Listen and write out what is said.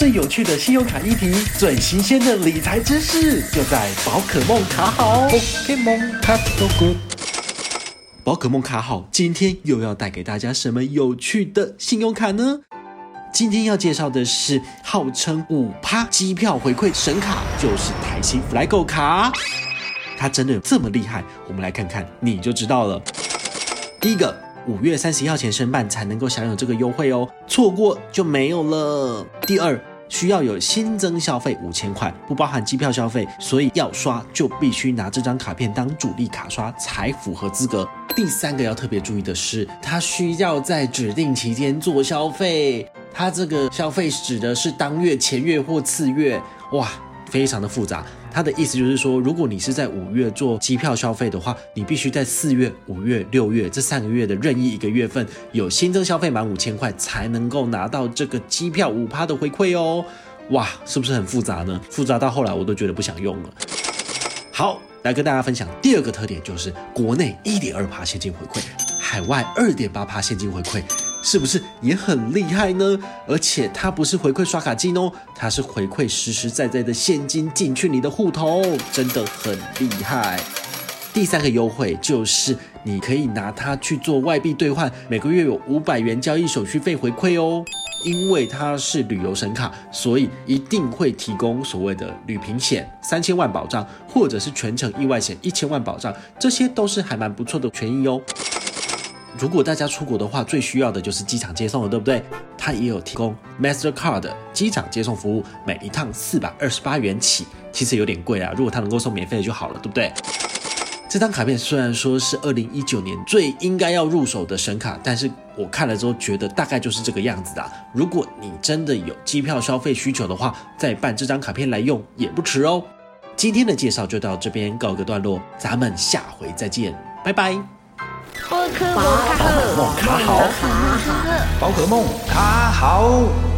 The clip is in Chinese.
最有趣的信用卡议题，最新鲜的理财知识，就在宝可梦卡好。Pokemon 卡 so good。宝可梦卡好，今天又要带给大家什么有趣的信用卡呢？今天要介绍的是号称五趴机票回馈神卡，就是台新 Flygo 卡。它真的有这么厉害？我们来看看，你就知道了。第一个。五月三十一号前申办才能够享有这个优惠哦，错过就没有了。第二，需要有新增消费五千块，不包含机票消费，所以要刷就必须拿这张卡片当主力卡刷才符合资格。第三个要特别注意的是，它需要在指定期间做消费，它这个消费指的是当月、前月或次月，哇，非常的复杂。他的意思就是说，如果你是在五月做机票消费的话，你必须在四月、五月、六月这三个月的任意一个月份有新增消费满五千块，才能够拿到这个机票五趴的回馈哦。哇，是不是很复杂呢？复杂到后来我都觉得不想用了。好，来跟大家分享第二个特点，就是国内一点二趴现金回馈，海外二点八趴现金回馈。是不是也很厉害呢？而且它不是回馈刷卡金哦，它是回馈实实在在的现金进去你的户头，真的很厉害。第三个优惠就是你可以拿它去做外币兑换，每个月有五百元交易手续费回馈哦。因为它是旅游神卡，所以一定会提供所谓的旅平险三千万保障，或者是全程意外险一千万保障，这些都是还蛮不错的权益哦。如果大家出国的话，最需要的就是机场接送了，对不对？它也有提供 Mastercard 机场接送服务，每一趟四百二十八元起，其实有点贵啊。如果它能够送免费的就好了，对不对？这张卡片虽然说是二零一九年最应该要入手的神卡，但是我看了之后觉得大概就是这个样子的啊。如果你真的有机票消费需求的话，再办这张卡片来用也不迟哦。今天的介绍就到这边告个段落，咱们下回再见，拜拜。宝可梦卡好，宝可梦卡好。